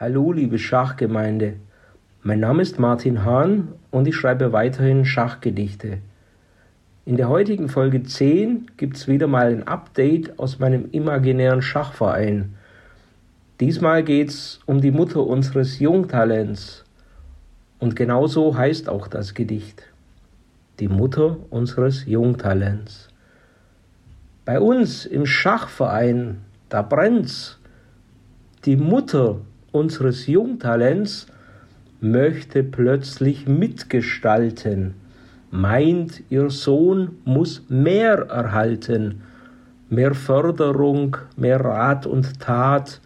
Hallo, liebe Schachgemeinde. Mein Name ist Martin Hahn und ich schreibe weiterhin Schachgedichte. In der heutigen Folge 10 gibt es wieder mal ein Update aus meinem imaginären Schachverein. Diesmal geht es um die Mutter unseres Jungtalents. Und genau so heißt auch das Gedicht. Die Mutter unseres Jungtalents. Bei uns im Schachverein, da brennt's. Die Mutter unseres Jungtalents möchte plötzlich mitgestalten, meint, ihr Sohn muss mehr erhalten, mehr Förderung, mehr Rat und Tat,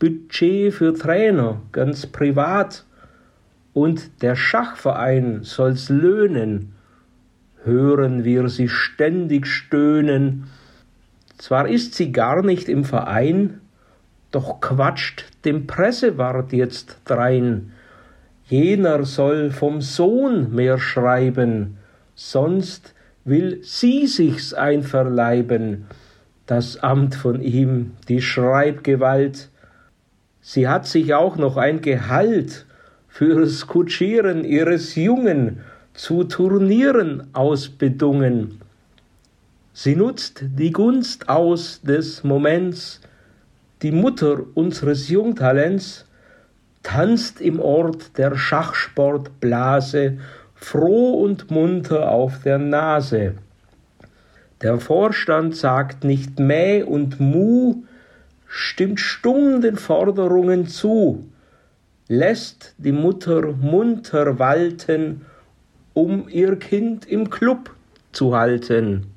Budget für Trainer, ganz privat, und der Schachverein soll's löhnen, hören wir sie ständig stöhnen, zwar ist sie gar nicht im Verein, doch quatscht dem Pressewart jetzt drein. Jener soll vom Sohn mehr schreiben, sonst will sie sich's einverleiben, das Amt von ihm, die Schreibgewalt. Sie hat sich auch noch ein Gehalt fürs Kutschieren ihres Jungen zu Turnieren ausbedungen. Sie nutzt die Gunst aus des Moments, die Mutter unseres Jungtalents tanzt im Ort der Schachsportblase froh und munter auf der Nase. Der Vorstand sagt nicht Mäh und Mu, stimmt stumm den Forderungen zu, lässt die Mutter munter walten, um ihr Kind im Klub zu halten.